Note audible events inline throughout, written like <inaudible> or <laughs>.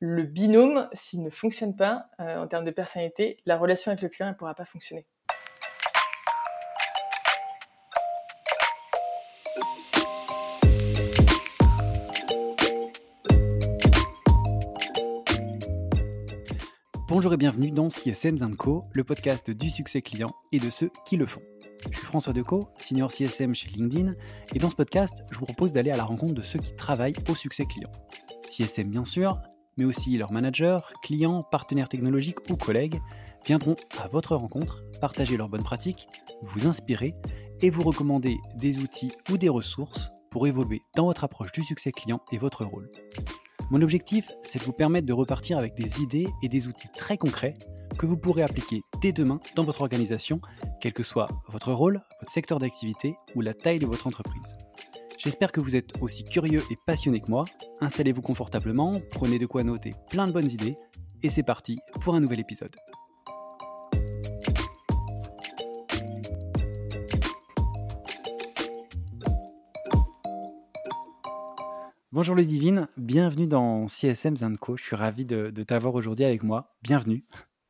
le binôme, s'il ne fonctionne pas en termes de personnalité, la relation avec le client ne pourra pas fonctionner. Bonjour et bienvenue dans CSM Co, le podcast du succès client et de ceux qui le font. Je suis François Decaux, senior CSM chez LinkedIn, et dans ce podcast, je vous propose d'aller à la rencontre de ceux qui travaillent au succès client. CSM bien sûr, mais aussi leurs managers, clients, partenaires technologiques ou collègues viendront à votre rencontre, partager leurs bonnes pratiques, vous inspirer et vous recommander des outils ou des ressources pour évoluer dans votre approche du succès client et votre rôle. Mon objectif, c'est de vous permettre de repartir avec des idées et des outils très concrets que vous pourrez appliquer dès demain dans votre organisation, quel que soit votre rôle, votre secteur d'activité ou la taille de votre entreprise. J'espère que vous êtes aussi curieux et passionné que moi. Installez-vous confortablement, prenez de quoi noter plein de bonnes idées, et c'est parti pour un nouvel épisode. Bonjour Ludivine, bienvenue dans CSM Co. Je suis ravi de, t'avoir aujourd'hui avec moi. Bienvenue.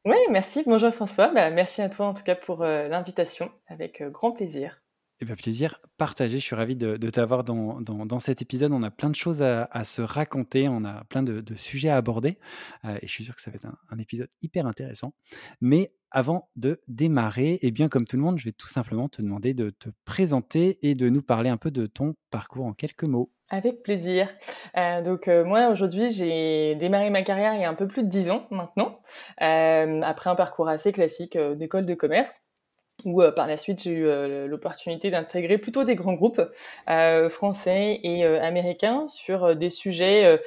Oui, merci. Bonjour François. Bah, merci à toi en tout cas pour euh, l'invitation. Avec euh, grand plaisir. Eh bien, plaisir partagé. Je suis ravi de, t'avoir dans, cet épisode. On a plein de choses à, se raconter. On a plein de, sujets à aborder. Euh, et je suis sûr que ça va être un, épisode hyper intéressant. Mais avant de démarrer, eh bien, comme tout le monde, je vais tout simplement te demander de te présenter et de nous parler un peu de ton parcours en quelques mots. Avec plaisir. Euh, donc euh, moi aujourd'hui j'ai démarré ma carrière il y a un peu plus de dix ans maintenant, après un parcours assez classique d'école de commerce où par la suite j'ai eu l'opportunité d'intégrer plutôt des grands groupes français et américains sur des sujets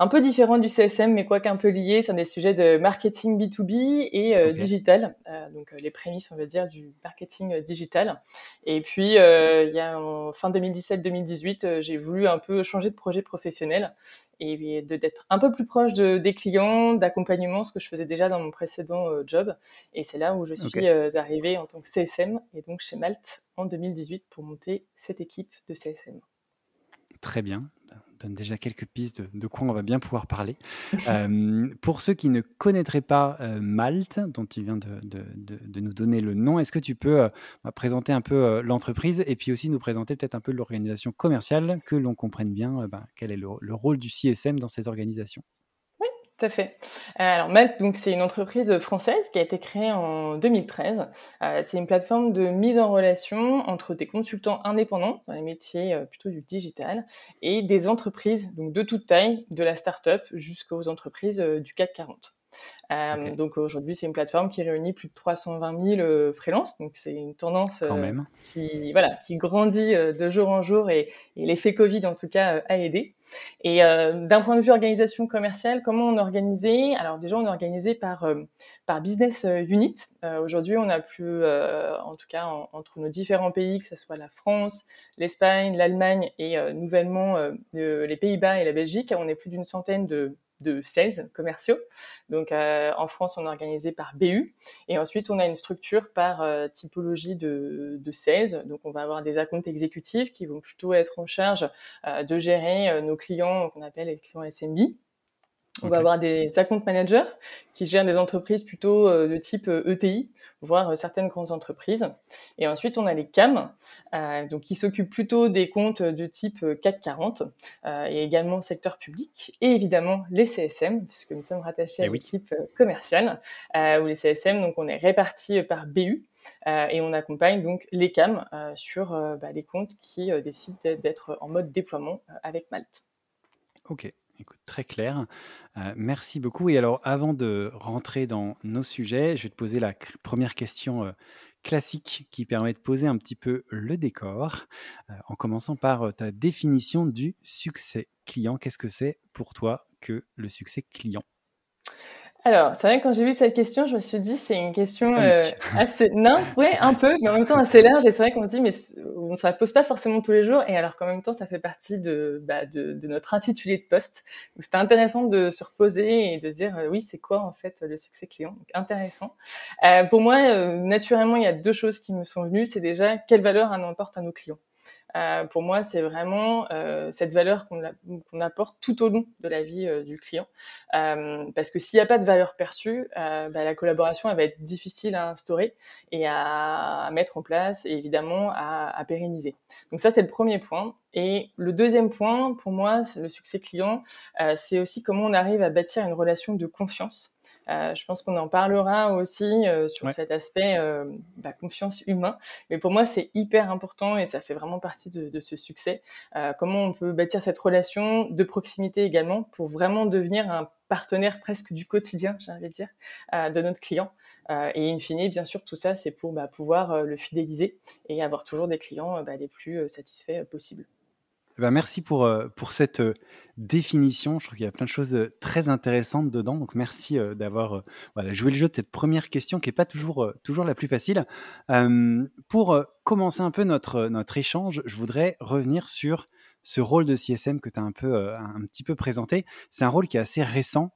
un peu différent du CSM, mais quoi qu'un peu lié, c'est des sujets de marketing B2B et euh, digital, euh, donc euh, les prémices, on va dire, du marketing digital. Et puis, il y a en fin 2017-2018, j'ai voulu un peu changer de projet professionnel et d'être un peu plus proche de, des clients, d'accompagnement, ce que je faisais déjà dans mon précédent job. Et c'est là où je suis arrivée en tant que CSM et donc chez Malte en 2018 pour monter cette équipe de CSM. Très bien donne déjà quelques pistes de, quoi on va bien pouvoir parler. <laughs> Euh, pour ceux qui ne connaîtraient pas euh, Malte, dont tu viens de, nous donner le nom, est-ce que tu peux euh, bah, présenter un peu l'entreprise et puis aussi nous présenter peut-être un peu l'organisation commerciale, que l'on comprenne bien bah, quel est le rôle du CSM dans ces organisations? Tout à fait. Euh, alors Malte, donc c'est une entreprise française qui a été créée en 2013. Euh, c'est une plateforme de mise en relation entre des consultants indépendants dans les métiers euh, plutôt du digital et des entreprises donc de toute taille, de la start-up jusqu'aux entreprises du CAC 40. Euh, donc aujourd'hui, c'est une plateforme qui réunit plus de 320 000 euh, freelances. Donc c'est une tendance euh, qui voilà qui grandit de jour en jour et, l'effet Covid en tout cas a aidé. Et d'un point de vue organisation commerciale, comment on organisé Alors déjà, on est organisé par par business unit. aujourd'hui, on a plus, en tout cas entre nos différents pays, que ce soit la France, l'Espagne, l'Allemagne et nouvellement les Pays-Bas et la Belgique, on est plus d'une centaine de de sales commerciaux. Donc euh, en France, on est organisé par BU et ensuite on a une structure par euh, typologie de, de, sales. Donc on va avoir des accounts exécutifs qui vont plutôt être en charge euh, de gérer nos clients qu'on appelle les clients SMB. On va avoir des account managers qui gèrent des entreprises plutôt euh, de type ETI, euh, e voire euh, certaines grandes entreprises. Et ensuite, on a les CAM, donc qui s'occupent plutôt des comptes de type CAC 40 et également secteur public. Et évidemment, les CSM, puisque nous sommes rattachés à eh l'équipe commerciale, où les CSM, donc on est répartis par BU. et on accompagne donc les CAM sur bah, les comptes qui décident d'être en mode déploiement avec Malte. Ok, Écoute, très clair. Euh, merci beaucoup. Et alors, avant de rentrer dans nos sujets, je vais te poser la première question euh, classique qui permet de poser un petit peu le décor, euh, en commençant par ta définition du succès client. Qu'est-ce que c'est pour toi que le succès client? Alors, c'est vrai que quand j'ai vu cette question, je me suis dit c'est une question euh, assez non, ouais, un peu, mais en même temps assez large. Et c'est vrai qu'on se dit mais on ne se la pose pas forcément tous les jours. Et alors qu'en même temps, ça fait partie de, bah, de, de, notre intitulé de poste. Donc c'était intéressant de se reposer et de se dire euh, oui, c'est quoi en fait le succès client? Donc, Intéressant. Euh, pour moi, euh, naturellement, il y a deux choses qui me sont venues. C'est déjà quelle valeur on apporte à nos clients? Euh, pour moi, c'est vraiment euh, cette valeur qu'on apporte tout au long de la vie euh, du client. parce que s'il n'y a pas de valeur perçue, bah, la collaboration elle va être difficile à instaurer et à, mettre en place et évidemment à, à pérenniser. Donc ça, c'est le premier point. Et le deuxième point, pour moi, le succès client, c'est aussi comment on arrive à bâtir une relation de confiance. Euh, je pense qu'on en parlera aussi euh, sur cet aspect euh, bah, confiance humain. Mais pour moi, c'est hyper important et ça fait vraiment partie de, de ce succès. comment on peut bâtir cette relation de proximité également pour vraiment devenir un partenaire presque du quotidien, j'ai envie de dire, de notre client. et in fine, bien sûr, tout ça, c'est pour bah, pouvoir le fidéliser et avoir toujours des clients bah, les plus satisfaits possibles. Eh ben, merci pour, euh, pour cette euh, définition. Je trouve qu'il y a plein de choses euh, très intéressantes dedans. Donc, merci d'avoir joué le jeu de cette première question qui n'est pas toujours, toujours la plus facile. pour commencer un peu notre, notre échange, je voudrais revenir sur ce rôle de CSM que tu as un, peu, un petit peu présenté. C'est un rôle qui est assez récent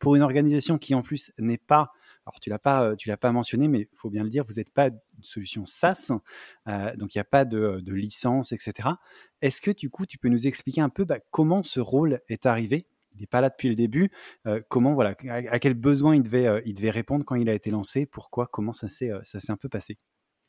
pour une organisation qui, en plus, n'est pas tu l'as pas, tu l'as pas mentionné, mais il faut bien le dire, vous n'êtes pas une solution SaaS, donc il n'y a pas de, licence, etc. Est-ce que du coup, tu peux nous expliquer un peu bah, comment ce rôle est arrivé? Il n'est pas là depuis le début. comment, voilà, à, quel besoin il devait, il devait répondre quand il a été lancé? Pourquoi? Comment ça s'est, ça s'est un peu passé?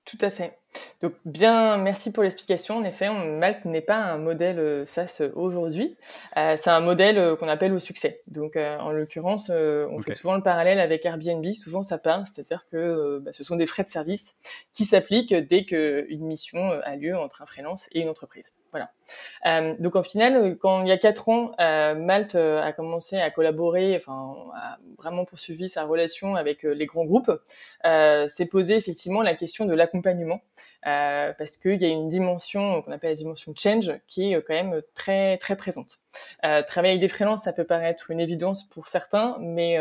Tout à fait. Donc bien, merci pour l'explication. En effet, Malte n'est pas un modèle euh, SaaS aujourd'hui. Euh, c'est un modèle euh, qu'on appelle au succès. Donc en l'occurrence, on fait souvent le parallèle avec Airbnb. Souvent ça parle, c'est-à-dire que bah, ce sont des frais de service qui s'appliquent dès qu'une mission a lieu entre un freelance et une entreprise. Voilà. Euh, donc en final, quand il y a quatre ans, euh, Malte euh, a commencé à collaborer, enfin a vraiment poursuivi sa relation avec les grands groupes, s'est posé effectivement la question de l'accompagnement parce qu'il y a une dimension qu'on appelle la dimension change qui est quand même très très présente. travailler avec des freelances, ça peut paraître une évidence pour certains, mais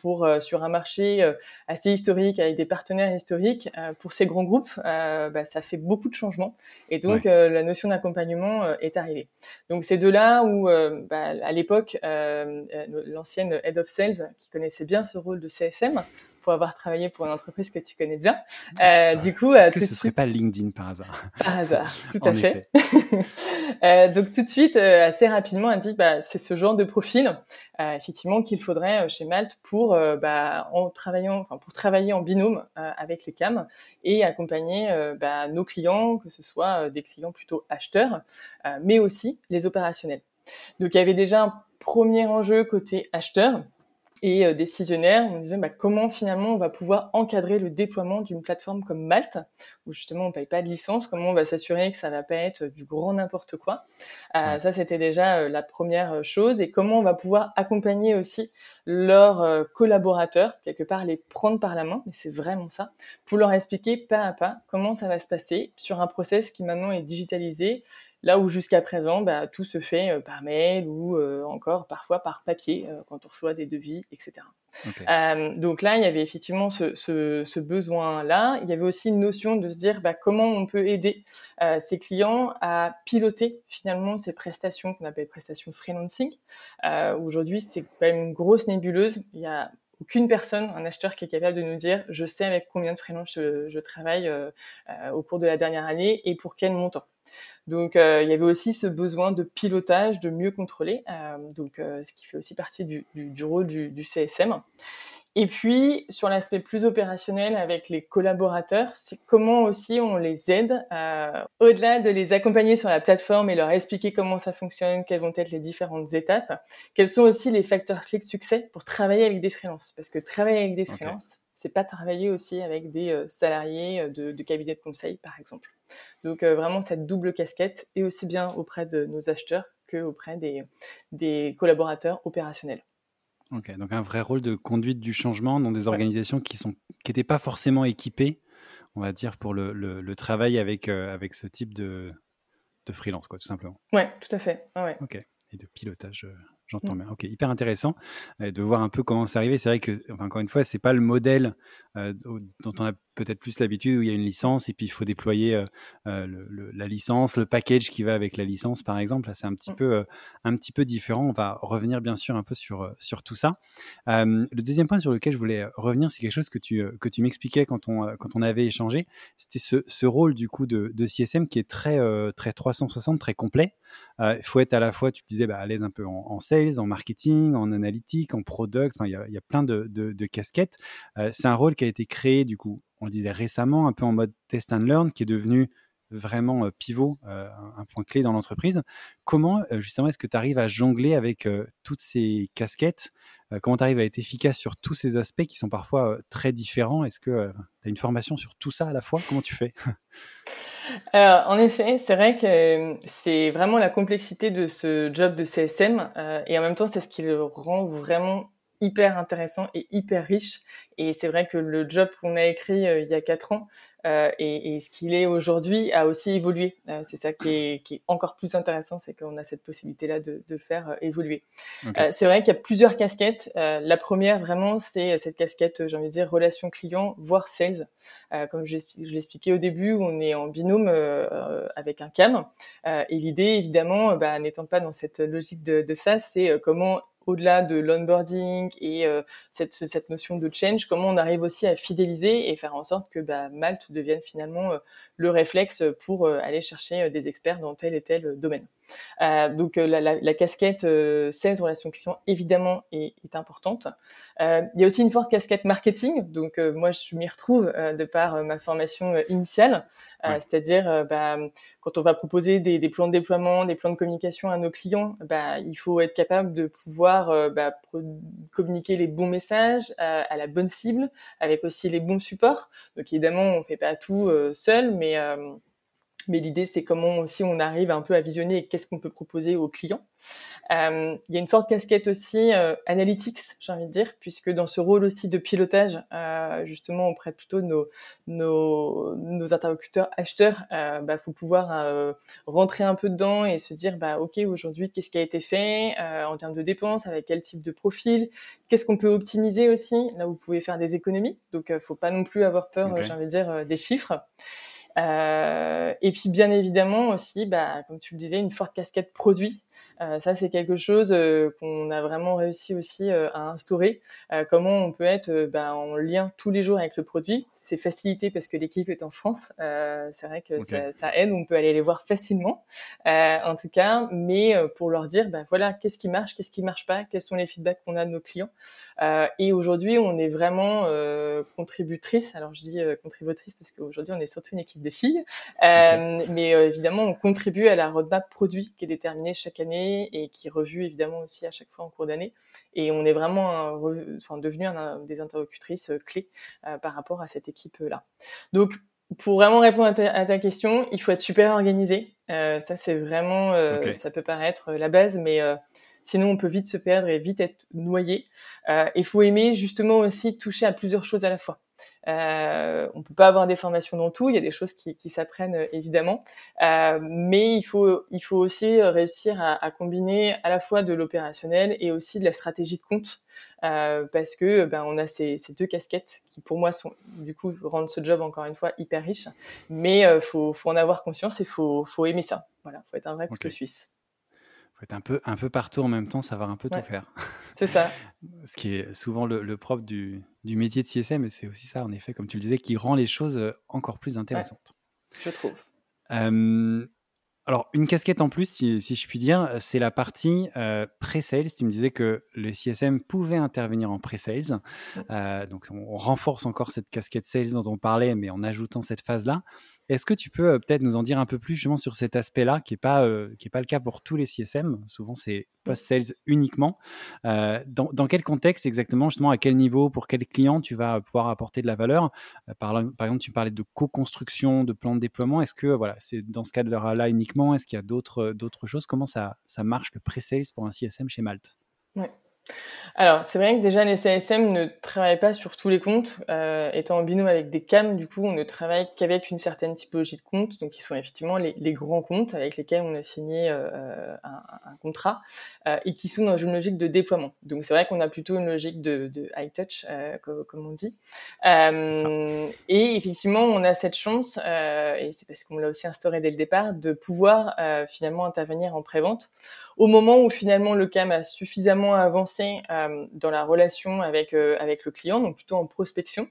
pour sur un marché assez historique avec des partenaires historiques, pour ces grands groupes, bah, ça fait beaucoup de changements et donc la notion d'accompagnement euh, est arrivé. Donc c'est de là où, euh, bah, à l'époque, euh, l'ancienne head of sales, qui connaissait bien ce rôle de CSM, pour avoir travaillé pour une entreprise que tu connais bien. Euh, du coup, est-ce que ce ne serait pas LinkedIn par hasard? Par hasard, <laughs> tout à fait. <laughs> euh, donc tout de suite, assez rapidement, elle dit, bah, c'est ce genre de profil, effectivement, qu'il faudrait chez Malte pour, bah, en travaillant, enfin, pour travailler en binôme avec les CAM et accompagner bah, nos clients, que ce soit des clients plutôt acheteurs, mais aussi les opérationnels. Donc il y avait déjà un premier enjeu côté acheteur et euh, décisionnaire, on disait bah, comment finalement on va pouvoir encadrer le déploiement d'une plateforme comme Malte, où justement on paye pas de licence, comment on va s'assurer que ça va pas être du grand n'importe quoi? Euh, Ça c'était déjà euh, la première chose, et comment on va pouvoir accompagner aussi leurs collaborateurs, quelque part les prendre par la main, mais c'est vraiment ça, pour leur expliquer pas à pas comment ça va se passer sur un process qui maintenant est digitalisé Là où jusqu'à présent, bah, tout se fait euh, par mail ou euh, encore parfois par papier euh, quand on reçoit des devis, etc. donc là, il y avait effectivement ce, besoin-là. Il y avait aussi une notion de se dire bah, comment on peut aider ses clients à piloter finalement ces prestations qu'on appelle prestations freelancing. Aujourd'hui, c'est quand même une grosse nébuleuse. Il y a aucune personne, un acheteur qui est capable de nous dire je sais avec combien de freelance je, travaille au cours de la dernière année et pour quel montant. Donc euh, il y avait aussi ce besoin de pilotage, de mieux contrôler, euh, donc euh, ce qui fait aussi partie du, rôle du, CSM. Et puis sur l'aspect plus opérationnel avec les collaborateurs, c'est comment aussi on les aide, au-delà de les accompagner sur la plateforme et leur expliquer comment ça fonctionne, quelles vont être les différentes étapes, quels sont aussi les facteurs clés de succès pour travailler avec des freelances. Parce que travailler avec des freelances, c'est pas travailler aussi avec des salariés de, de cabinets de conseil, par exemple. Donc euh, vraiment cette double casquette et aussi bien auprès de nos acheteurs qu'auprès des, des collaborateurs opérationnels. Ok, donc un vrai rôle de conduite du changement dans des organisations qui sont qui n'étaient pas forcément équipées, on va dire, pour le, le, travail avec, euh, avec ce type de, de freelance, quoi, tout simplement. Ouais, tout à fait. ouais. Ok, et de pilotage. Euh, j'entends mm. bien. Ok, hyper intéressant de voir un peu comment c'est arrivé. C'est vrai que, encore une fois, c'est pas le modèle dont on a peut-être plus l'habitude, où il y a une licence et puis il faut déployer la licence, le package qui va avec la licence, par exemple. c'est un petit mmh. peu un petit peu différent. On va revenir bien sûr un peu sur sur tout ça. le deuxième point sur lequel je voulais revenir, c'est quelque chose que tu que tu m'expliquais quand on quand on avait échangé. C'était ce, ce, rôle du coup de, de CSM qui est très très 360, très complet. Il faut être à la fois, tu disais, bah, à l'aise un peu en, sales, en marketing, en analytique, en product. Il y, a, y, a plein de, de, casquettes. c'est un rôle qui a été créé, du coup, on le disait récemment, un peu en mode test and learn, qui est devenu vraiment pivot, un point clé dans l'entreprise. Comment, justement, est-ce que tu arrives à jongler avec toutes ces casquettes? Comment tu arrives à être efficace sur tous ces aspects qui sont parfois très différents? Est-ce que tu as une formation sur tout ça à la fois? Comment tu fais? <laughs> En effet, c'est vrai que c'est vraiment la complexité de ce job de CSM et en même temps, c'est ce qui le rend vraiment hyper intéressant et hyper riche. Et c'est vrai que le job qu'on a écrit euh, il y a quatre ans euh, et, et, ce qu'il est aujourd'hui a aussi évolué. Euh, c'est ça qui est, qui est, encore plus intéressant, c'est qu'on a cette possibilité-là de, de, le faire évoluer. C'est vrai qu'il y a plusieurs casquettes. la première, vraiment, c'est cette casquette, j'ai envie de dire, relation client, voire sales. comme je, je l'expliquais au début, on est en binôme avec un CAM. et l'idée, évidemment, bah, n'étant pas dans cette logique de, de ça, c'est comment au-delà de l'onboarding et euh, cette, notion de change, comment on arrive aussi à fidéliser et faire en sorte que bah, Malte devienne finalement euh, le réflexe pour euh, aller chercher des experts dans tel et tel domaine. Euh, donc la, la, la, casquette euh, sales relation client évidemment est, est importante. Euh, il y a aussi une forte casquette marketing. Donc moi je m'y retrouve de par ma formation initiale, c'est-à-dire bah, quand on va proposer des, des, plans de déploiement, des plans de communication à nos clients, bah, il faut être capable de pouvoir bah, communiquer les bons messages à, la bonne cible, avec aussi les bons supports. Donc évidemment on fait pas tout seul, mais mais l'idée, c'est comment aussi on arrive un peu à visionner et qu'est-ce qu'on peut proposer aux clients. Euh, il y a une forte casquette aussi euh, analytics, j'ai envie de dire, puisque dans ce rôle aussi de pilotage, euh, justement auprès plutôt de nos, nos, nos interlocuteurs acheteurs, il bah, faut pouvoir rentrer un peu dedans et se dire, bah, ok, aujourd'hui, qu'est-ce qui a été fait en termes de dépenses, avec quel type de profil, qu'est-ce qu'on peut optimiser aussi, là vous pouvez faire des économies, donc faut pas non plus avoir peur, j'ai envie de dire, des chiffres. Euh, et puis bien évidemment aussi, bah, comme tu le disais, une forte casquette produit. Euh, ça, c'est quelque chose euh, qu'on a vraiment réussi aussi euh, à instaurer. Euh, comment on peut être bah, en lien tous les jours avec le produit. C'est facilité parce que l'équipe est en France. c'est vrai que ça, ça, aide. On peut aller les voir facilement, en tout cas. Mais pour leur dire, bah, voilà, qu'est-ce qui marche, qu'est-ce qui marche pas, quels sont les feedbacks qu'on a de nos clients. et aujourd'hui, on est vraiment contributrice. Alors je dis contributrice parce qu'aujourd'hui, on est surtout une équipe de filles. Mais évidemment, on contribue à la roadmap produit qui est déterminée chaque année et qui est revu évidemment aussi à chaque fois en cours d'année. Et on est vraiment enfin, devenu un, des interlocutrices euh, clés euh, par rapport à cette équipe-là. Donc, pour vraiment répondre à ta, question, il faut être super organisé. Euh, ça, c'est vraiment, ça peut paraître la base, mais sinon on peut vite se perdre et vite être noyé. Il faut aimer justement aussi toucher à plusieurs choses à la fois. Euh, on peut pas avoir des formations dans tout. Il y a des choses qui, qui s'apprennent euh, évidemment, euh, mais il faut il faut aussi réussir à, à combiner à la fois de l'opérationnel et aussi de la stratégie de compte, euh, parce que ben on a ces, ces, deux casquettes qui pour moi sont du coup rendent ce job encore une fois hyper riche. Mais euh, faut faut en avoir conscience et faut faut aimer ça. Voilà, faut être un vrai couteau suisse faut être un peu, un peu partout en même temps, savoir un peu tout faire. C'est ça. <laughs> Ce qui est souvent le, le propre du, du, métier de CSM, et c'est aussi ça, en effet, comme tu le disais, qui rend les choses encore plus intéressantes. je trouve. Euh, alors, une casquette en plus, si, si je puis dire, c'est la partie euh, pré-sales. Tu me disais que le CSM pouvait intervenir en pré-sales. Euh, donc, on renforce encore cette casquette sales dont on parlait, mais en ajoutant cette phase-là. Est-ce que tu peux euh, peut-être nous en dire un peu plus justement sur cet aspect-là, qui n'est pas, euh, qui est pas le cas pour tous les CSM Souvent, c'est post-sales uniquement. Euh, dans, dans, quel contexte exactement, justement, à quel niveau, pour quel client tu vas pouvoir apporter de la valeur? Par, par, exemple, tu parlais de co-construction, de plan de déploiement. Est-ce que voilà, c'est dans ce cadre-là uniquement? Est-ce qu'il y a d'autres, d'autres choses? Comment ça, ça marche le pré-sales pour un CSM chez Malte? Ouais. Alors, c'est vrai que déjà, les CSM ne travaillent pas sur tous les comptes. Euh, étant en binôme avec des CAM, du coup, on ne travaille qu'avec une certaine typologie de comptes, donc qui sont effectivement les, les grands comptes avec lesquels on a signé euh, un, un, contrat euh, et qui sont dans une logique de déploiement. Donc, c'est vrai qu'on a plutôt une logique de, de high touch, euh, comme, comme, on dit. Euh, et effectivement, on a cette chance, et c'est parce qu'on l'a aussi instauré dès le départ, de pouvoir finalement intervenir en prévente au moment où finalement le CAM a suffisamment avancé euh, dans la relation avec euh, avec le client, donc plutôt en prospection,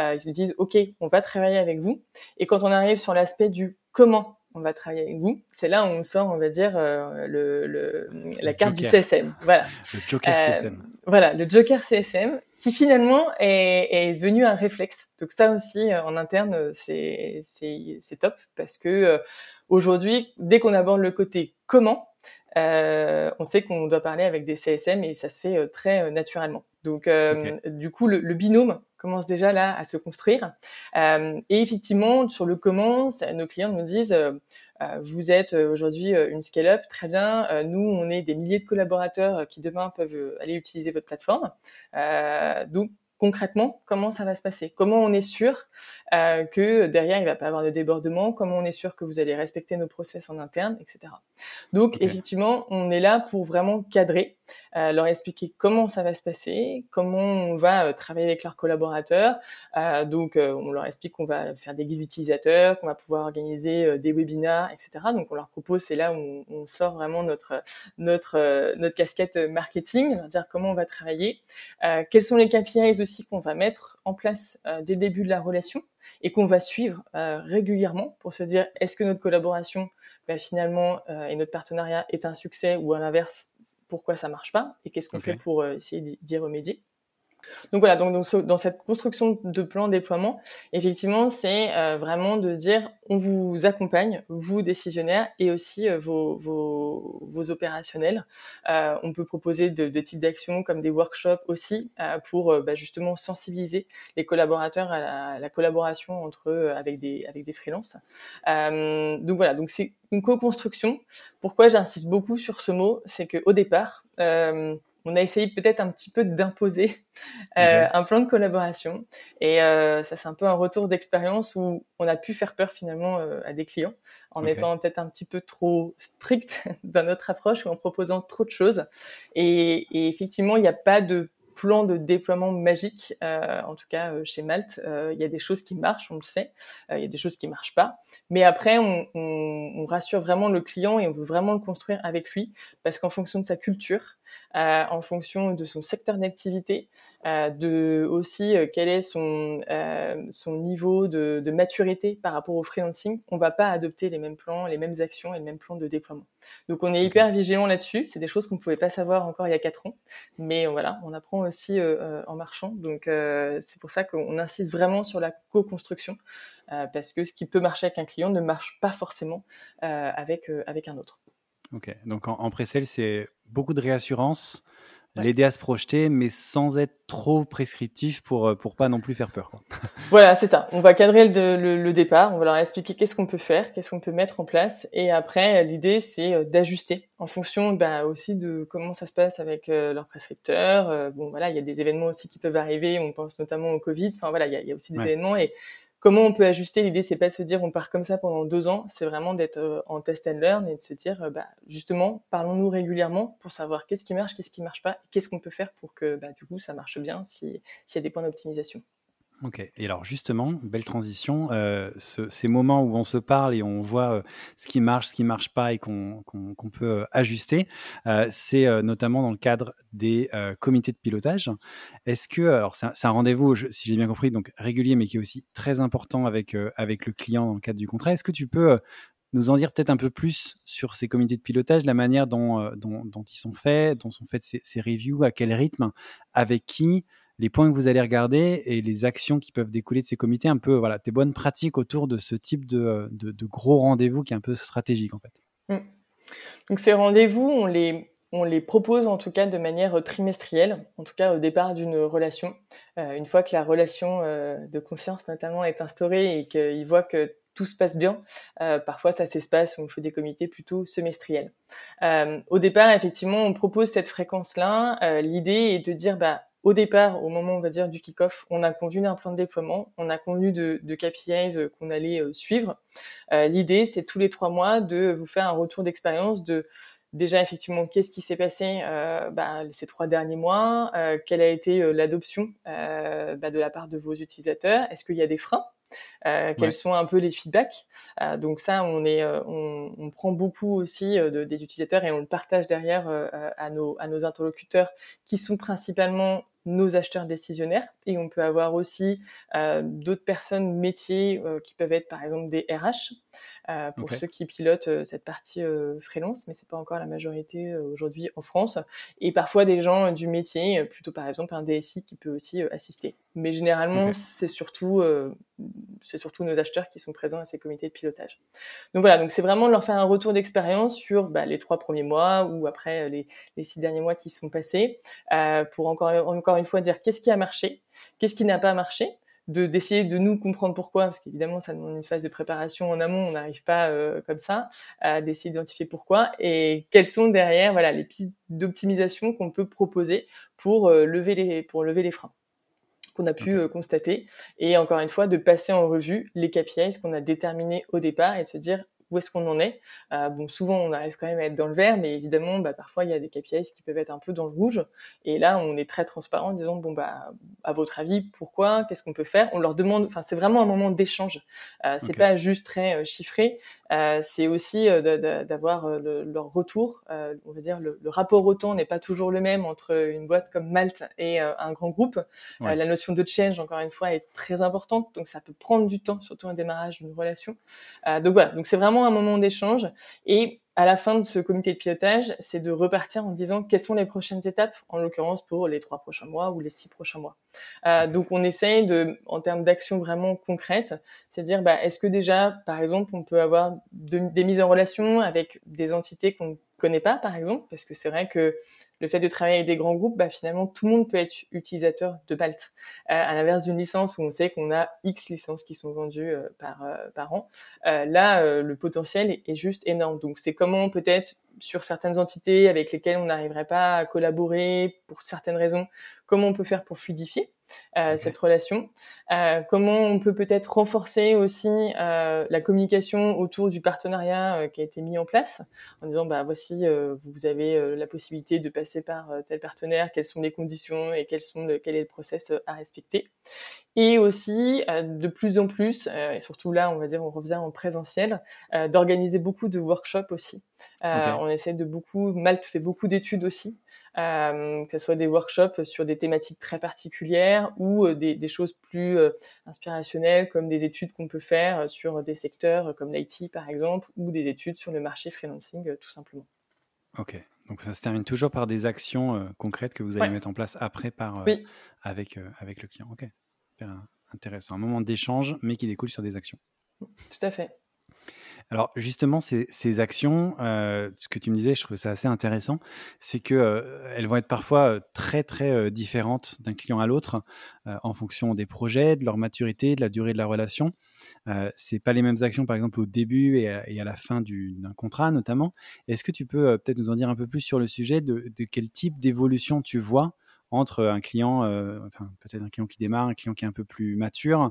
euh, ils se disent ok, on va travailler avec vous. Et quand on arrive sur l'aspect du comment on va travailler avec vous, c'est là où on sort, on va dire, euh, le, le, la carte du CSM. <laughs> Voilà. Le Joker CSM. Voilà, le Joker CSM qui finalement est, est devenu un réflexe. Donc ça aussi, en interne, c'est c'est top parce que aujourd'hui, dès qu'on aborde le côté comment, euh, on sait qu'on doit parler avec des CSM et ça se fait euh, très euh, naturellement. Donc, euh, du coup, le, le, binôme commence déjà là à se construire. Euh, et effectivement, sur le comment, ça, nos clients nous disent vous êtes aujourd'hui une scale-up, très bien. nous, on est des milliers de collaborateurs qui demain peuvent aller utiliser votre plateforme. donc, concrètement, comment ça va se passer? Comment on est sûr euh, que derrière, il va pas avoir de débordement? Comment on est sûr que vous allez respecter nos process en interne, etc. Donc, okay. effectivement, on est là pour vraiment cadrer, euh, leur expliquer comment ça va se passer, comment on va euh, travailler avec leurs collaborateurs. Euh, donc, on leur explique qu'on va faire des guides utilisateurs, qu'on va pouvoir organiser des webinars, etc. Donc, on leur propose, c'est là où on, sort vraiment notre notre notre casquette marketing, dire comment on va travailler, quels sont les KPIs aussi qu'on va mettre en place dès le début de la relation et qu'on va suivre régulièrement pour se dire est-ce que notre collaboration bah, finalement et notre partenariat est un succès ou à l'inverse pourquoi ça marche pas et qu'est-ce qu'on okay. fait pour euh, essayer d'y remédier. Donc voilà, donc, dans cette construction de plan déploiement, effectivement, c'est euh, vraiment de dire on vous accompagne, vous décisionnaires et aussi euh, vos, opérationnels. Euh, on peut proposer de, de types d'actions comme des workshops aussi pour bah, justement sensibiliser les collaborateurs à la, collaboration entre eux avec des avec des freelances. Donc voilà, donc c'est une co-construction. Pourquoi j'insiste beaucoup sur ce mot, c'est que au départ on a essayé peut-être un petit peu d'imposer euh, un plan de collaboration. Et euh, ça, c'est un peu un retour d'expérience où on a pu faire peur finalement euh, à des clients en okay. étant peut-être un petit peu trop strict <laughs> dans notre approche ou en proposant trop de choses. Et, et effectivement, il n'y a pas de plan de déploiement magique, euh, en tout cas euh, chez Malte. Euh, il y a des choses qui marchent, on le sait. il y a des choses qui marchent pas. Mais après, on, on, on, rassure vraiment le client et on veut vraiment le construire avec lui parce qu'en fonction de sa culture, euh, en fonction de son secteur d'activité, euh, de aussi euh, quel est son, son niveau de, de, maturité par rapport au freelancing, on va pas adopter les mêmes plans, les mêmes actions et le même plan de déploiement. Donc on est okay. hyper vigilant là-dessus. C'est des choses qu'on pouvait pas savoir encore il y a quatre ans, mais voilà, on apprend aussi en marchant. Donc c'est pour ça qu'on insiste vraiment sur la co-construction. Parce que ce qui peut marcher avec un client ne marche pas forcément avec, avec un autre. Ok, donc en, en pré-sale, c'est beaucoup de réassurance, ouais. l'aider à se projeter, mais sans être trop prescriptif pour pour pas non plus faire peur. Quoi. <laughs> voilà, c'est ça. On va cadrer le, le, le, départ, on va leur expliquer qu'est-ce qu'on peut faire, qu'est-ce qu'on peut mettre en place, et après l'idée c'est d'ajuster en fonction bah, aussi de comment ça se passe avec euh, leurs prescripteurs. Euh, bon voilà, il y a des événements aussi qui peuvent arriver. On pense notamment au Covid. Enfin voilà, il y a, il y a aussi des ouais. événements et comment on peut ajuster L'idée, c'est pas de se dire on part comme ça pendant deux ans, c'est vraiment d'être euh, en test and learn et de se dire euh, bah, justement, parlons-nous régulièrement pour savoir qu'est-ce qui marche, qu'est-ce qui marche pas, qu'est-ce qu'on peut faire pour que bah, du coup ça marche bien s'il si y a des points d'optimisation. Ok, et alors justement, belle transition, euh, ce, ces moments où on se parle et on voit euh, ce qui marche, ce qui marche pas et qu'on qu qu peut euh, ajuster, c'est notamment dans le cadre des comités de pilotage. Est-ce que, alors c'est un, rendez-vous, si j'ai bien compris, donc régulier, mais qui est aussi très important avec, avec le client dans le cadre du contrat, est-ce que tu peux nous en dire peut-être un peu plus sur ces comités de pilotage, la manière dont, dont, dont ils sont faits, dont sont faites ces, ces reviews, à quel rythme, avec qui les points que vous allez regarder et les actions qui peuvent découler de ces comités, un peu voilà, tes bonnes pratiques autour de ce type de, de gros rendez-vous qui est un peu stratégique en fait. Mmh. Donc ces rendez-vous, on les, propose en tout cas de manière trimestrielle, en tout cas au départ d'une relation. Euh, une fois que la relation euh, de confiance notamment est instaurée et qu'ils voient que tout se passe bien. parfois, ça s'espace, on fait des comités plutôt semestriels. au départ, effectivement, on propose cette fréquence-là. L'idée est de dire, bah, au départ, au moment, on va dire, du kick-off, on a convenu d'un plan de déploiement, on a convenu de, de KPIs euh, qu'on allait euh, suivre. Euh, l'idée, c'est tous les trois mois de vous faire un retour d'expérience de déjà effectivement qu'est-ce qui s'est passé bah, ces trois derniers mois, quelle a été l'adoption bah, de la part de vos utilisateurs, est-ce qu'il y a des freins quels sont un peu les feedbacks. donc ça, on, est, on, on, prend beaucoup aussi de, des utilisateurs et on le partage derrière à, nos, à nos interlocuteurs qui sont principalement nos acheteurs décisionnaires et on peut avoir aussi euh, d'autres personnes métiers euh, qui peuvent être par exemple des RH euh, pour ceux qui pilotent euh, cette partie euh, freelance mais c'est pas encore la majorité aujourd'hui en France. Et parfois des gens du métier plutôt par exemple un DSI qui peut aussi assister. Mais généralement c'est surtout c'est surtout nos acheteurs qui sont présents à ces comités de pilotage. Donc voilà donc c'est vraiment de leur faire un retour d'expérience sur bah, les trois premiers mois ou après les, les six derniers mois qui sont passés pour encore encore une fois dire qu'est-ce qui a marché, qu'est-ce qui n'a pas marché, de d'essayer de nous comprendre pourquoi, parce qu'évidemment ça demande une phase de préparation en amont, on n'arrive pas euh, comme ça, à d'essayer d'identifier pourquoi. Et quelles sont derrière voilà les pistes d'optimisation qu'on peut proposer pour euh, lever les pour lever les freins qu'on a pu euh, constater. Et encore une fois de passer en revue les KPIs qu'on a déterminés au départ et de se dire où est-ce qu'on en est. Euh, bon, souvent, on arrive quand même à être dans le vert, mais évidemment, bah, parfois, il y a des KPIs qui peuvent être un peu dans le rouge. Et là, on est très transparent en disant, bon, bah, à votre avis, pourquoi? Qu'est-ce qu'on peut faire? On leur demande, enfin, c'est vraiment un moment d'échange. Euh, c'est pas juste très euh, chiffré. Euh, c'est aussi euh, d'avoir euh, leur retour. on va dire le, le rapport au temps n'est pas toujours le même entre une boîte comme Malte et un grand groupe. la notion de change, encore une fois, est très importante, donc ça peut prendre du temps, surtout un démarrage d'une relation. donc voilà, donc c'est vraiment un moment d'échange et à la fin de ce comité de pilotage, c'est de repartir en disant quelles sont les prochaines étapes, en l'occurrence pour les trois prochains mois ou les six prochains mois. Euh, donc on essaye de, en termes d'action vraiment concrète, c'est dire bah, est-ce que déjà, par exemple, on peut avoir des mises en relation avec des entités qu'on connaît pas, par exemple, parce que c'est vrai que le fait de travailler avec des grands groupes, bah, finalement, tout le monde peut être utilisateur de Balt. Euh, à l'inverse d'une licence où on sait qu'on a X licences qui sont vendues euh, par, euh, par an, là, le potentiel est, juste énorme. Donc, c'est comment peut-être sur certaines entités avec lesquelles on n'arriverait pas à collaborer pour certaines raisons, comment on peut faire pour fluidifier euh, cette relation, euh, comment on peut peut-être renforcer aussi euh, la communication autour du partenariat euh, qui a été mis en place, en disant bah voici euh, vous avez euh, la possibilité de passer par tel partenaire, quelles sont les conditions et quels sont le, quel est le process à respecter, et aussi de plus en plus et surtout là on va dire on revient en présentiel, d'organiser beaucoup de workshops aussi. On essaie de beaucoup, Malte fait beaucoup d'études aussi que ce soit des workshops sur des thématiques très particulières ou euh, des, des, choses plus euh, inspirationnelles comme des études qu'on peut faire sur des secteurs comme l'IT par exemple ou des études sur le marché freelancing tout simplement. Ok, donc ça se termine toujours par des actions concrètes que vous allez mettre en place après par, avec, avec le client. Ok, intéressant. Un moment d'échange mais qui découle sur des actions. Tout à fait. Alors justement, ces, actions, euh, ce que tu me disais, je trouve ça assez intéressant, c'est que euh, elles vont être parfois très très différentes d'un client à l'autre en fonction des projets, de leur maturité, de la durée de la relation. C'est pas les mêmes actions, par exemple au début et à, la fin d'un contrat notamment. Est-ce que tu peux peut-être nous en dire un peu plus sur le sujet de quel type d'évolution tu vois entre un client, enfin peut-être un client qui démarre, un client qui est un peu plus mature,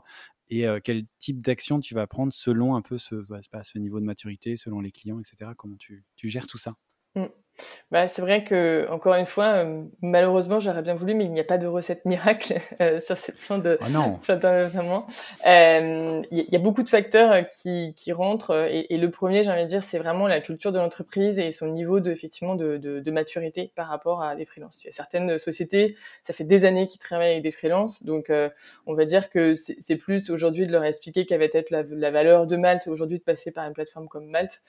et quel type d'action tu vas prendre selon un peu ce, ce niveau de maturité, selon les clients, etc. Comment tu, tu gères tout ça? Mmh. Bah, c'est vrai que, encore une fois, euh, malheureusement, j'aurais bien voulu, mais il n'y a pas de recette miracle <laughs> euh, sur cette fin de oh non. Euh, il y a beaucoup de facteurs qui, qui rentrent, et, et le premier, j'ai envie de dire, c'est vraiment la culture de l'entreprise et son niveau de, effectivement, de, de, de, maturité par rapport à des freelances. Il y a certaines sociétés, ça fait des années qu'ils travaillent avec des freelances, donc on va dire que c'est plus aujourd'hui de leur expliquer quelle va être la, la valeur de Malte aujourd'hui de passer par une plateforme comme Malte,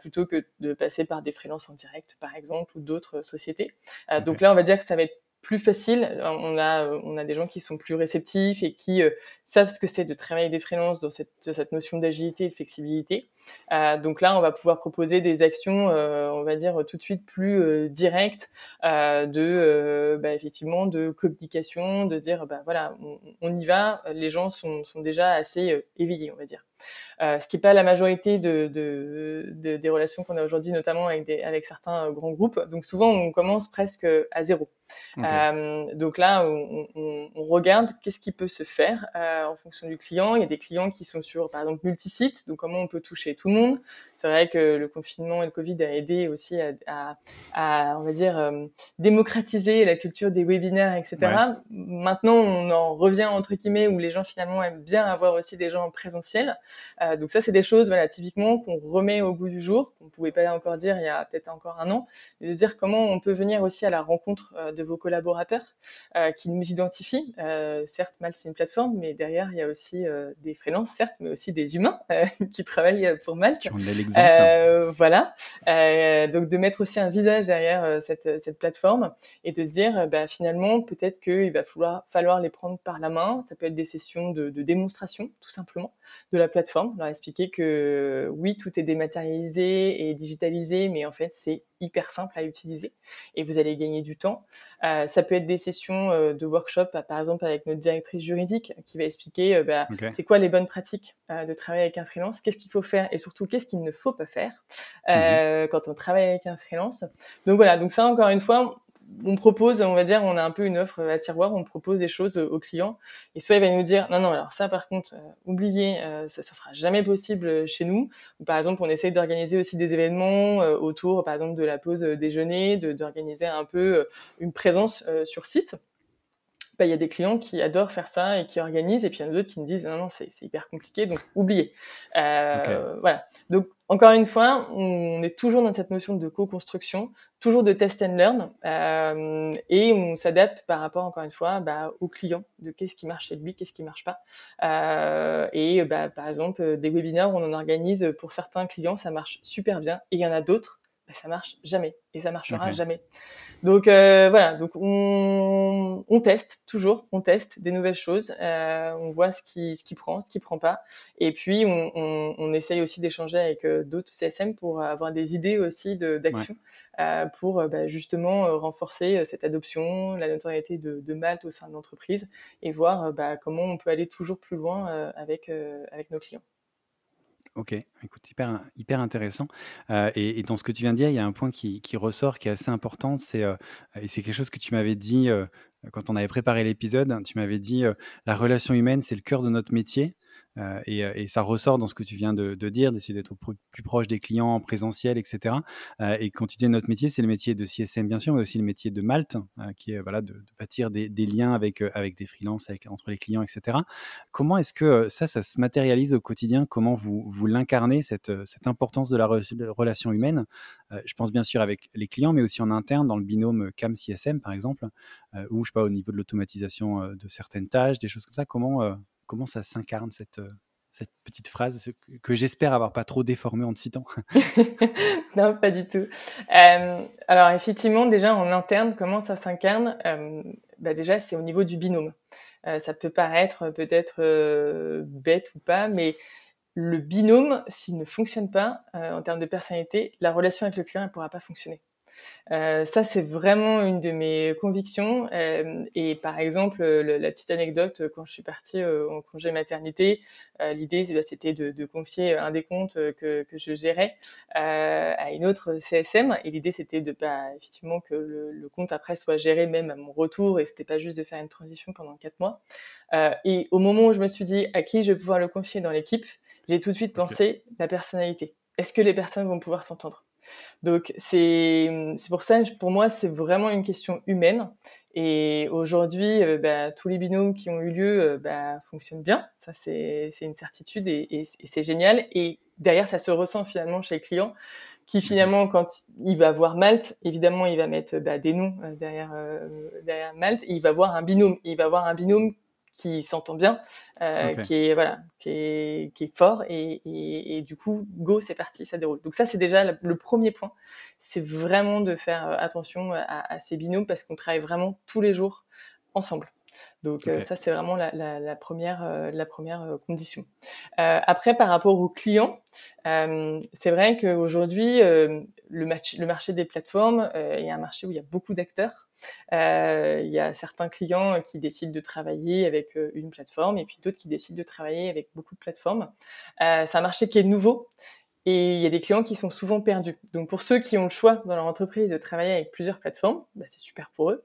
plutôt que de passer par des freelances en direct, par exemple, ou d'autres sociétés. Euh, donc là, on va dire que ça va être plus facile. On a, on a des gens qui sont plus réceptifs et qui euh, savent ce que c'est de travailler des freelances dans cette, cette notion d'agilité et de flexibilité. Euh, donc là, on va pouvoir proposer des actions, euh, on va dire tout de suite plus euh, directes, de, bah, effectivement, de communication, de dire, bah voilà, on, on, y va. Les gens sont, sont déjà assez éveillés, on va dire. Ce qui n'est pas la majorité de, de, des relations qu'on a aujourd'hui, notamment avec, des, avec certains grands groupes. Donc souvent, on commence presque à zéro. donc là, on, on, on regarde qu'est-ce qui peut se faire en fonction du client. Il y a des clients qui sont sur, par exemple, multisites, donc comment on peut toucher tout le monde? C'est vrai que le confinement et le Covid a aidé aussi à, à, à on va dire, démocratiser la culture des webinaires, etc. Maintenant, on en revient entre guillemets où les gens finalement aiment bien avoir aussi des gens en présentiel. Euh, donc ça, c'est des choses, voilà, typiquement qu'on remet au goût du jour, qu'on pouvait pas encore dire il y a peut-être encore un an, et de dire comment on peut venir aussi à la rencontre euh, de vos collaborateurs euh, qui nous identifient. Certes, Mal c'est une plateforme, mais derrière il y a aussi des freelances, certes, mais aussi des humains <laughs> qui travaillent pour Mal. voilà. donc de mettre aussi un visage derrière cette, cette plateforme et de se dire, bah, finalement, peut-être qu'il va falloir, falloir les prendre par la main. Ça peut être des sessions de, de démonstration, tout simplement, de la plateforme. Leur expliquer que oui, tout est dématérialisé et digitalisé, mais en fait, c'est hyper simple à utiliser et vous allez gagner du temps. Euh, ça peut être des sessions euh, de workshop, par exemple avec notre directrice juridique qui va expliquer euh, bah, okay. c'est quoi les bonnes pratiques euh, de travailler avec un freelance, qu'est-ce qu'il faut faire et surtout qu'est-ce qu'il ne faut pas faire mmh. quand on travaille avec un freelance. Donc voilà, donc ça encore une fois, on propose, on va dire, on a un peu une offre à tiroir, on propose des choses aux clients, et soit il va nous dire, non, non, alors ça, par contre, euh, oubliez, euh, ça, ça sera jamais possible chez nous. Ou par exemple, on essaye d'organiser aussi des événements euh, autour, par exemple, de la pause déjeuner, d'organiser un peu une présence sur site bah, il y a des clients qui adorent faire ça et qui organisent, et puis il y en a d'autres qui nous disent non, non, c'est hyper compliqué, donc oubliez. Euh, okay. Voilà. Donc, encore une fois, on est toujours dans cette notion de co-construction, toujours de test and learn, euh, et on s'adapte par rapport, encore une fois, bah, au client, de qu'est-ce qui marche chez lui, qu'est-ce qui marche pas. Euh, et bah, par exemple, des webinaires, on en organise pour certains clients, ça marche super bien, et il y en a d'autres bah, ça marche jamais et ça marchera okay. jamais. Donc euh, voilà, donc on, on, teste toujours, on teste des nouvelles choses, euh, on voit ce qui ce qui prend, ce qui prend pas, et puis on, on, on essaye aussi d'échanger avec euh, d'autres CSM pour avoir des idées aussi d'action ouais. Euh, pour bah, justement euh, renforcer cette adoption, la notoriété de, de Malte au sein de l'entreprise et voir bah, comment on peut aller toujours plus loin avec avec nos clients. Ok, écoute, hyper, intéressant. Euh, et, dans ce que tu viens de dire, il y a un point qui, ressort, qui est assez important, c'est euh, et c'est quelque chose que tu m'avais dit euh, quand on avait préparé l'épisode. Tu m'avais dit la relation humaine, c'est le cœur de notre métier. Euh, et, et, ça ressort dans ce que tu viens de, de dire, d'essayer d'être plus, proche des clients en présentiel, etc. Euh, et quand tu dis notre métier, c'est le métier de CSM bien sûr, mais aussi le métier de Malte, euh, qui est voilà de, de bâtir des, des, liens avec avec des freelances, avec, entre les clients, etc. Comment est-ce que ça, ça se matérialise au quotidien? Comment vous vous l'incarnez cette cette importance de la re relation humaine? Je pense bien sûr avec les clients, mais aussi en interne dans le binôme CAM CSM par exemple, ou je sais pas au niveau de l'automatisation de certaines tâches, des choses comme ça. Comment comment ça s'incarne cette, cette petite phrase que j'espère avoir pas trop déformée en te citant? <laughs> Non, pas du tout. Euh, alors effectivement, déjà en interne, comment ça s'incarne? Euh, bah Déjà, c'est au niveau du binôme. Euh, ça peut paraître peut-être euh, bête ou pas, mais le binôme, s'il ne fonctionne pas en termes de personnalité, la relation avec le client ne pourra pas fonctionner. Euh, ça, c'est vraiment une de mes convictions. Euh, et par exemple, le, la petite anecdote, quand je suis partie euh, en congé maternité, euh, l'idée, bah, c'était de, de, confier un des comptes que, que je gérais euh, à une autre CSM. Et l'idée, c'était de, bah, effectivement, que le, le, compte après soit géré même à mon retour. Et c'était pas juste de faire une transition pendant quatre mois. et au moment où je me suis dit à qui je vais pouvoir le confier dans l'équipe, j'ai tout de suite pensé la personnalité. Est-ce que les personnes vont pouvoir s'entendre? Donc c'est pour ça, pour moi, c'est vraiment une question humaine. Et aujourd'hui, euh, bah, tous les binômes qui ont eu lieu euh, bah, fonctionnent bien. Ça, c'est une certitude et, et, et c'est génial. Et derrière, ça se ressent finalement chez les clients qui finalement, quand il va voir Malte, évidemment, il va mettre bah, des noms euh, derrière, euh, derrière Malte, et il va voir un binôme. Il va voir un binôme qui s'entend bien, euh, okay. qui est voilà, qui est, qui est fort et, et, et du coup go c'est parti, ça déroule. Donc ça c'est déjà le, premier point, c'est vraiment de faire euh, attention à, à ces binômes parce qu'on travaille vraiment tous les jours ensemble. Donc euh, okay. euh, ça c'est vraiment la, la, la première euh, la première euh, condition. après par rapport aux clients, c'est vrai qu'aujourd'hui le, le marché des plateformes est un marché où il y a beaucoup d'acteurs. Il y a certains clients qui décident de travailler avec une plateforme et puis d'autres qui décident de travailler avec beaucoup de plateformes. c'est un marché qui est nouveau et il y a des clients qui sont souvent perdus. Donc pour ceux qui ont le choix dans leur entreprise de travailler avec plusieurs plateformes, bah, c'est super pour eux.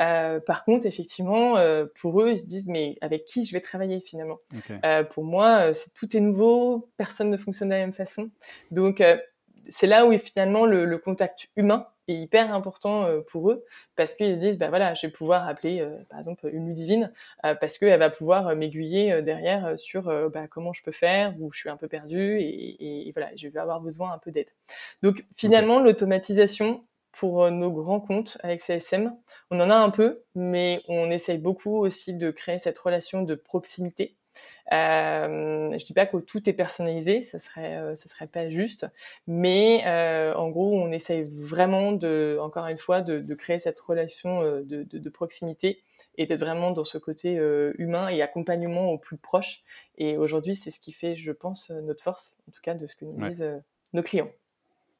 Euh, par contre, effectivement, euh, pour eux, ils se disent mais avec qui je vais travailler finalement? Euh, Pour moi, tout est nouveau, personne ne fonctionne de la même façon. Donc c'est là où finalement le, le contact humain est hyper important euh, pour eux parce qu'ils se disent bah voilà je vais pouvoir appeler euh, par exemple une Ludivine euh, parce qu'elle va pouvoir m'aiguiller derrière sur bah, comment je peux faire ou je suis un peu perdu et, et, voilà je vais avoir besoin un peu d'aide. Donc finalement l'automatisation pour nos grands comptes avec CSM on en a un peu mais on essaye beaucoup aussi de créer cette relation de proximité euh, je dis pas que tout est personnalisé, ça serait, euh, ça serait pas juste, mais euh, en gros, on essaye vraiment de, encore une fois, de, de créer cette relation euh, de, de, de, proximité et d'être vraiment dans ce côté humain et accompagnement au plus proche. Et aujourd'hui, c'est ce qui fait, je pense, notre force, en tout cas, de ce que nous disent nos clients.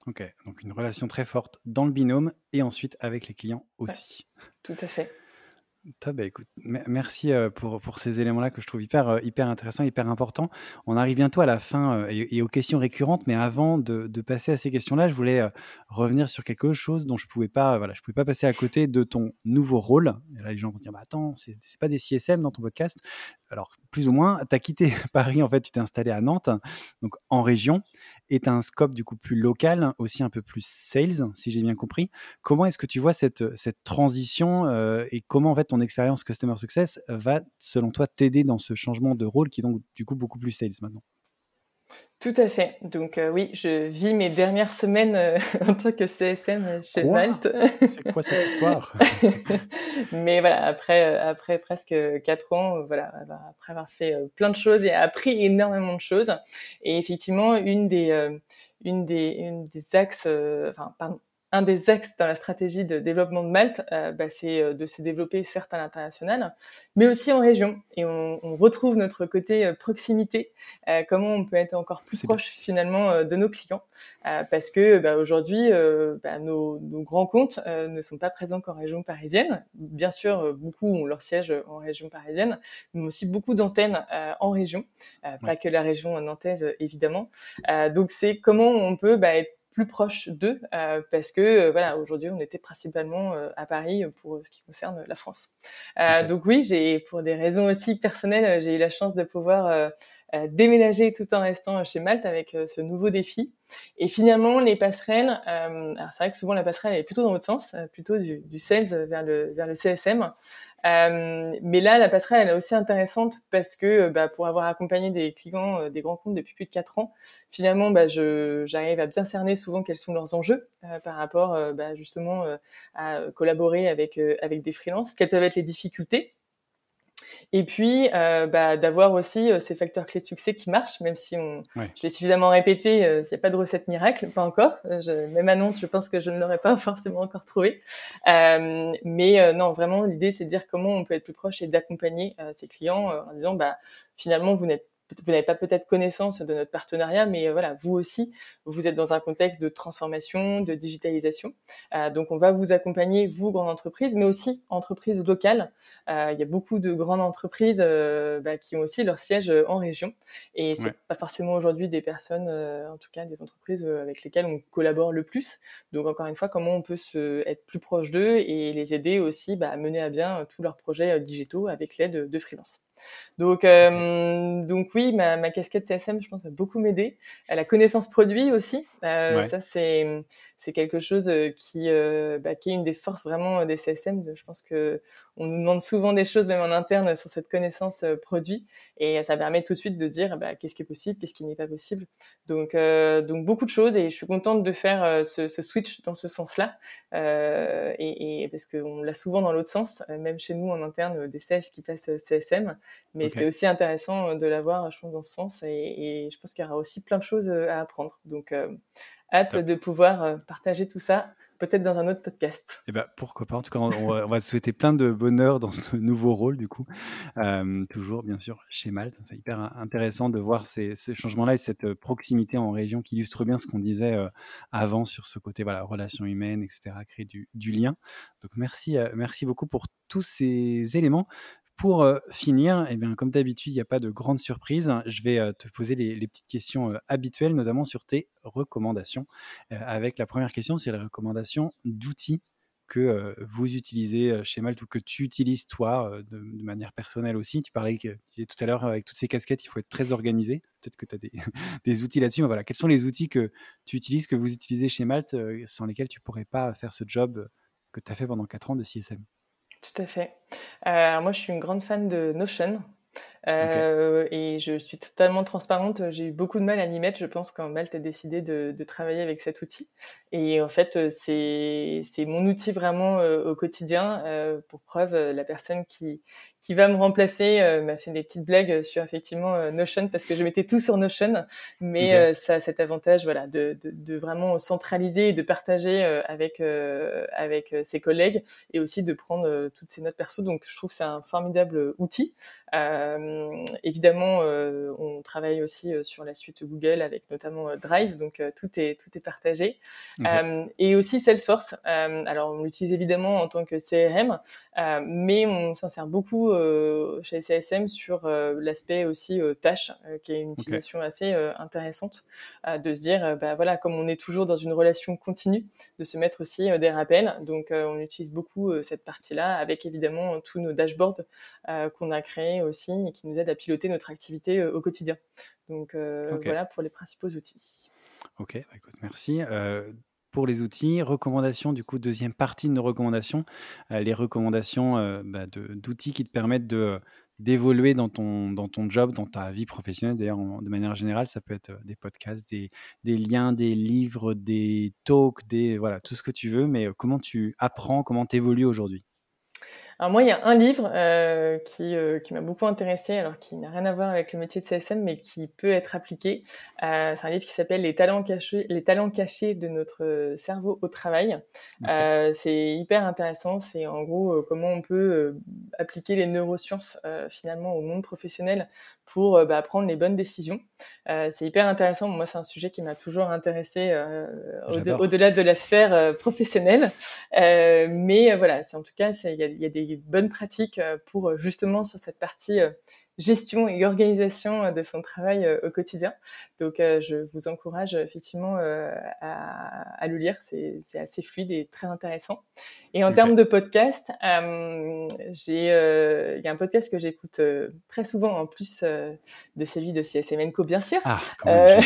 Ok, donc une relation très forte dans le binôme et ensuite avec les clients aussi. tout à fait. Top, bah, écoute, merci euh, pour, pour ces éléments-là que je trouve hyper, euh, hyper intéressants, hyper importants. On arrive bientôt à la fin euh, et, aux questions récurrentes, mais avant de, passer à ces questions-là, je voulais revenir sur quelque chose dont je pouvais pas, voilà, pouvais pas passer à côté de ton nouveau rôle. Et là, les gens vont dire, bah, attends, c'est pas des CSM dans ton podcast. Alors, plus ou moins, tu as quitté <laughs> Paris, en fait, tu t'es installé à Nantes, donc en région est un scope du coup plus local, aussi un peu plus sales, si j'ai bien compris. Comment est-ce que tu vois cette, cette transition euh, et comment en fait ton expérience Customer Success va, selon toi, t'aider dans ce changement de rôle qui est donc du coup beaucoup plus sales maintenant? Tout à fait. Donc euh, oui, je vis mes dernières semaines euh, <laughs> en tant que CSM chez Malte. C'est quoi cette histoire? <laughs> Mais voilà, après après presque quatre ans, voilà, après avoir fait plein de choses et appris énormément de choses. Et effectivement, une des une des une des axes, enfin pardon, un des axes dans la stratégie de développement de Malte, euh, bah, c'est euh, de se développer certes à l'international, mais aussi en région. Et on, on retrouve notre côté euh, proximité, euh, comment on peut être encore plus proche finalement de nos clients, parce que bah, aujourd'hui, bah, nos, nos, grands comptes ne sont pas présents qu'en région parisienne. Bien sûr, beaucoup ont leur siège en région parisienne, mais aussi beaucoup d'antennes en région, pas que la région nantaise évidemment. donc c'est comment on peut bah, être plus proche d'eux euh, parce que euh, voilà aujourd'hui on était principalement euh, à Paris pour ce qui concerne la France. Donc oui, j'ai pour des raisons aussi personnelles, j'ai eu la chance de pouvoir déménager tout en restant chez Malte avec ce nouveau défi. Et finalement, les passerelles, alors c'est vrai que souvent la passerelle est plutôt dans l'autre sens, plutôt du, du, sales vers le vers le CSM. Euh, mais là, la passerelle, elle est aussi intéressante parce que euh, bah, pour avoir accompagné des clients, euh, des grands comptes depuis plus de quatre ans, finalement, bah, j'arrive à bien cerner souvent quels sont leurs enjeux par rapport bah, justement à collaborer avec, avec des freelances, quelles peuvent être les difficultés et puis, euh, bah, d'avoir aussi euh, ces facteurs clés de succès qui marchent, même si on, je l'ai suffisamment répété, euh, il n'y a pas de recette miracle, pas encore. Je, même à Nantes, je pense que je ne l'aurais pas <laughs> forcément encore trouvé. Euh, mais non, vraiment, l'idée, c'est de dire comment on peut être plus proche et d'accompagner ses clients en disant, bah, finalement, vous n'êtes vous n'avez pas peut-être connaissance de notre partenariat, mais euh, voilà, vous aussi, vous êtes dans un contexte de transformation, de digitalisation. Euh, donc, on va vous accompagner, vous, grande entreprise, mais aussi entreprises locales. Euh, il y a beaucoup de grandes entreprises euh, bah, qui ont aussi leur siège en région. Et c'est pas forcément aujourd'hui des personnes, en tout cas des entreprises avec lesquelles on collabore le plus. Donc, encore une fois, comment on peut se, être plus proche d'eux et les aider aussi bah, à mener à bien tous leurs projets digitaux avec l'aide de freelance. Donc, euh, donc oui, ma, ma, casquette CSM, je pense, va beaucoup m'aider. La connaissance produit aussi, euh, ça c'est c'est quelque chose euh, qui, euh, bah, qui est une des forces vraiment des CSM. Je pense que on nous demande souvent des choses, même en interne, sur cette connaissance euh, produit, et ça permet tout de suite de dire bah, qu'est-ce qui est possible, qu'est-ce qui n'est pas possible. Donc, donc beaucoup de choses, et je suis contente de faire ce, ce, switch dans ce sens-là, et, et, parce qu'on l'a souvent dans l'autre sens, même chez nous en interne, des sales qui passent CSM, mais c'est aussi intéressant de l'avoir, je pense, dans ce sens, et, et je pense qu'il y aura aussi plein de choses à apprendre. Donc hâte de pouvoir euh, partager tout ça peut-être dans un autre podcast. Eh ben, pourquoi pas. En tout cas, on, va, te souhaiter plein de bonheur dans ce nouveau rôle, du coup. toujours, bien sûr, chez Malte. C'est hyper intéressant de voir ces, ce changement-là et cette proximité en région qui illustre bien ce qu'on disait avant sur ce côté, voilà, relations humaines, etc., créer du, du lien. Donc, merci, merci beaucoup pour tous ces éléments. Pour finir, eh bien, comme d'habitude, il n'y a pas de grande surprise. Je vais te poser les, petites questions habituelles, notamment sur tes recommandations. avec la première question, c'est la recommandation d'outils que vous utilisez chez Malte ou que tu utilises toi de, manière personnelle aussi. Tu parlais tout à l'heure avec toutes ces casquettes, il faut être très organisé. Peut-être que tu as des, <laughs> outils là-dessus. Mais voilà, quels sont les outils que tu utilises, que vous utilisez chez Malte, sans lesquels tu pourrais pas faire ce job que tu as fait pendant 4 ans de CSM tout à fait. Euh, moi, je suis une grande fan de Notion. Euh, et je suis totalement transparente. J'ai eu beaucoup de mal à m'y mettre, je pense, quand Malte a décidé de, de, travailler avec cet outil. Et en fait, c'est mon outil vraiment euh, au quotidien. Euh, pour preuve, la personne qui, qui va me remplacer m'a fait des petites blagues sur effectivement Notion parce que je mettais tout sur Notion. Mais ça a cet avantage voilà, de, de, de, vraiment centraliser et de partager avec, avec ses collègues et aussi de prendre toutes ces notes perso. Donc, je trouve que c'est un formidable outil. Euh, évidemment, euh, on travaille aussi euh, sur la suite Google avec notamment Drive, donc tout est tout est partagé. et aussi Salesforce. alors, on l'utilise évidemment en tant que CRM, mais on s'en sert beaucoup chez CSM sur l'aspect aussi tâche, qui est une utilisation assez intéressante de se dire, bah voilà, comme on est toujours dans une relation continue, de se mettre aussi des rappels. Donc, on utilise beaucoup cette partie-là avec évidemment tous nos dashboards qu'on a créés aussi et qui nous aide à piloter notre activité euh, au quotidien. Donc euh, voilà pour les principaux outils. Ok, bah, écoute, merci euh, pour les outils. Recommandations, du coup, deuxième partie de nos recommandations, les recommandations bah, d'outils qui te permettent de d'évoluer dans ton, dans ton job, dans ta vie professionnelle. D'ailleurs, de manière générale, ça peut être des podcasts, des, des, liens, des livres, des talks, des, voilà, tout ce que tu veux. Mais comment tu apprends, comment tu évolues aujourd'hui? Alors moi, il y a un livre euh, qui, euh, qui m'a beaucoup intéressé, alors qui n'a rien à voir avec le métier de CSM, mais qui peut être appliqué. Euh, c'est un livre qui s'appelle Les talents cachés, les talents cachés de notre cerveau au travail. Euh, c'est hyper intéressant. C'est en gros comment on peut appliquer les neurosciences finalement au monde professionnel pour bah, prendre les bonnes décisions. c'est hyper intéressant. Moi, c'est un sujet qui m'a toujours intéressé au-delà de la sphère professionnelle. mais voilà, c'est en tout cas, il y, y a, des bonnes pratiques euh, pour euh, justement sur cette partie euh, gestion et organisation de son travail au quotidien. Donc, je vous encourage effectivement à, le lire. C'est assez fluide et très intéressant. Et en termes de podcast, j'ai, il y a un podcast que j'écoute très souvent en plus de celui de CSM Co, bien sûr. Ah, <laughs>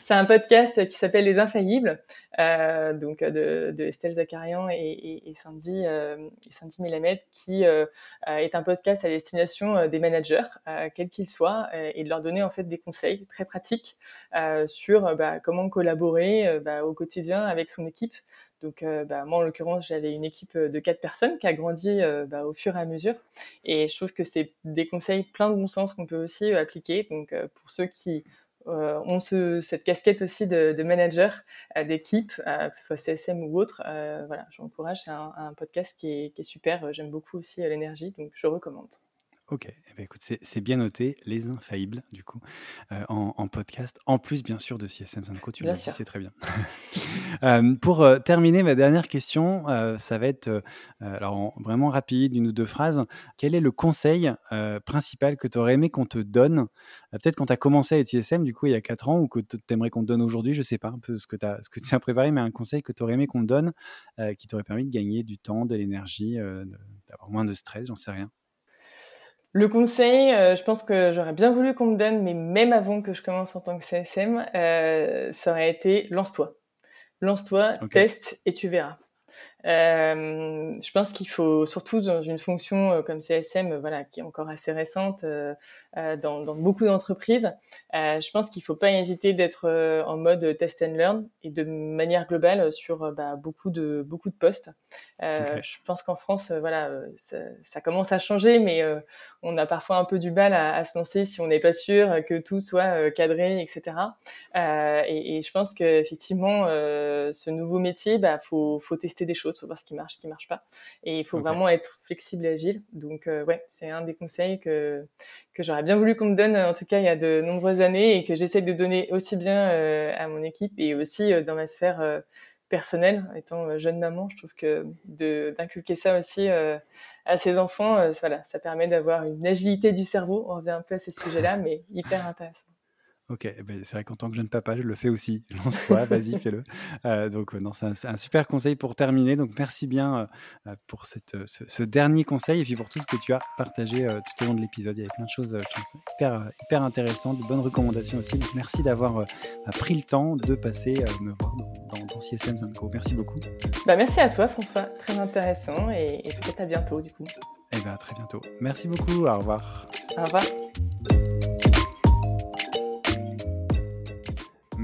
c'est un podcast qui s'appelle Les Infaillibles, donc de, de, Estelle Zakarian et, et, et Sandy, et Sandy Melamed, qui est un podcast à destination euh, des managers, euh, quels qu'ils soient, euh, et de leur donner en fait des conseils très pratiques sur bah, comment collaborer bah, au quotidien avec son équipe. Donc, bah, moi, en l'occurrence, j'avais une équipe de quatre personnes qui a grandi au fur et à mesure. Et je trouve que c'est des conseils plein de bon sens qu'on peut aussi appliquer. Donc, pour ceux qui ont cette casquette aussi de, manager d'équipe, que ce soit CSM ou autre, voilà, j'encourage. C'est un, podcast qui est, qui est super. J'aime beaucoup aussi l'énergie, donc je recommande. Ok, eh ben, écoute, c'est bien noté, les infaillibles, du coup, euh, en, podcast, en plus, bien sûr, de CSM Sanko, tu l'as dit, c'est très bien. <laughs> Euh, pour euh, terminer, ma dernière question, ça va être, alors vraiment rapide, une ou deux phrases. Quel est le conseil principal que tu aurais aimé qu'on te donne, peut-être quand tu as commencé à être CSM, du coup, il y a quatre ans, ou que tu aimerais qu'on te donne aujourd'hui, je sais pas un peu ce que, as, ce que tu as préparé, mais un conseil que tu aurais aimé qu'on te donne, qui t'aurait permis de gagner du temps, de l'énergie, d'avoir moins de stress, j'en sais rien. Le conseil, euh, je pense que j'aurais bien voulu qu'on me donne, mais même avant que je commence en tant que CSM, euh, ça aurait été lance-toi. Lance-toi, teste et tu verras. Euh, je pense qu'il faut, surtout dans une fonction euh, comme CSM, euh, voilà, qui est encore assez récente dans, dans, beaucoup d'entreprises, je pense qu'il ne faut pas hésiter d'être en mode test and learn et de manière globale sur bah, beaucoup de beaucoup de postes. Je pense qu'en France, voilà, ça, ça, commence à changer, mais on a parfois un peu du mal à, à se lancer si on n'est pas sûr que tout soit cadré, etc. Et, et, je pense qu'effectivement, ce nouveau métier, bah, faut, faut tester des choses faut voir ce qui marche, ce qui marche pas. Et il faut vraiment être flexible et agile. Donc, euh, ouais, c'est un des conseils que, que j'aurais bien voulu qu'on me donne, en tout cas, il y a de nombreuses années et que j'essaie de donner aussi bien euh, à mon équipe et aussi euh, dans ma sphère personnelle. Étant jeune maman, je trouve que d'inculquer ça aussi à ses enfants, voilà, ça permet d'avoir une agilité du cerveau. On revient un peu à ces sujets-là, mais hyper intéressant. Ok, eh ben, c'est vrai qu'en tant que jeune papa, je le fais aussi. <laughs> Lance-toi, vas-y, <laughs> fais-le. Euh, donc, non, c'est un, super conseil pour terminer. Donc, merci bien euh, pour cette, ce, dernier conseil et puis pour tout ce que tu as partagé euh, tout au long de l'épisode. Il y avait plein de choses, je pense, hyper, hyper intéressantes, de bonnes recommandations aussi. Donc, merci d'avoir pris le temps de passer me voir dans, dans, CSM Zinco. Merci beaucoup. Bah, merci à toi, François. Très intéressant et, et peut-être à bientôt, du coup. Et eh bien, à très bientôt. Merci beaucoup. Au revoir. Au revoir.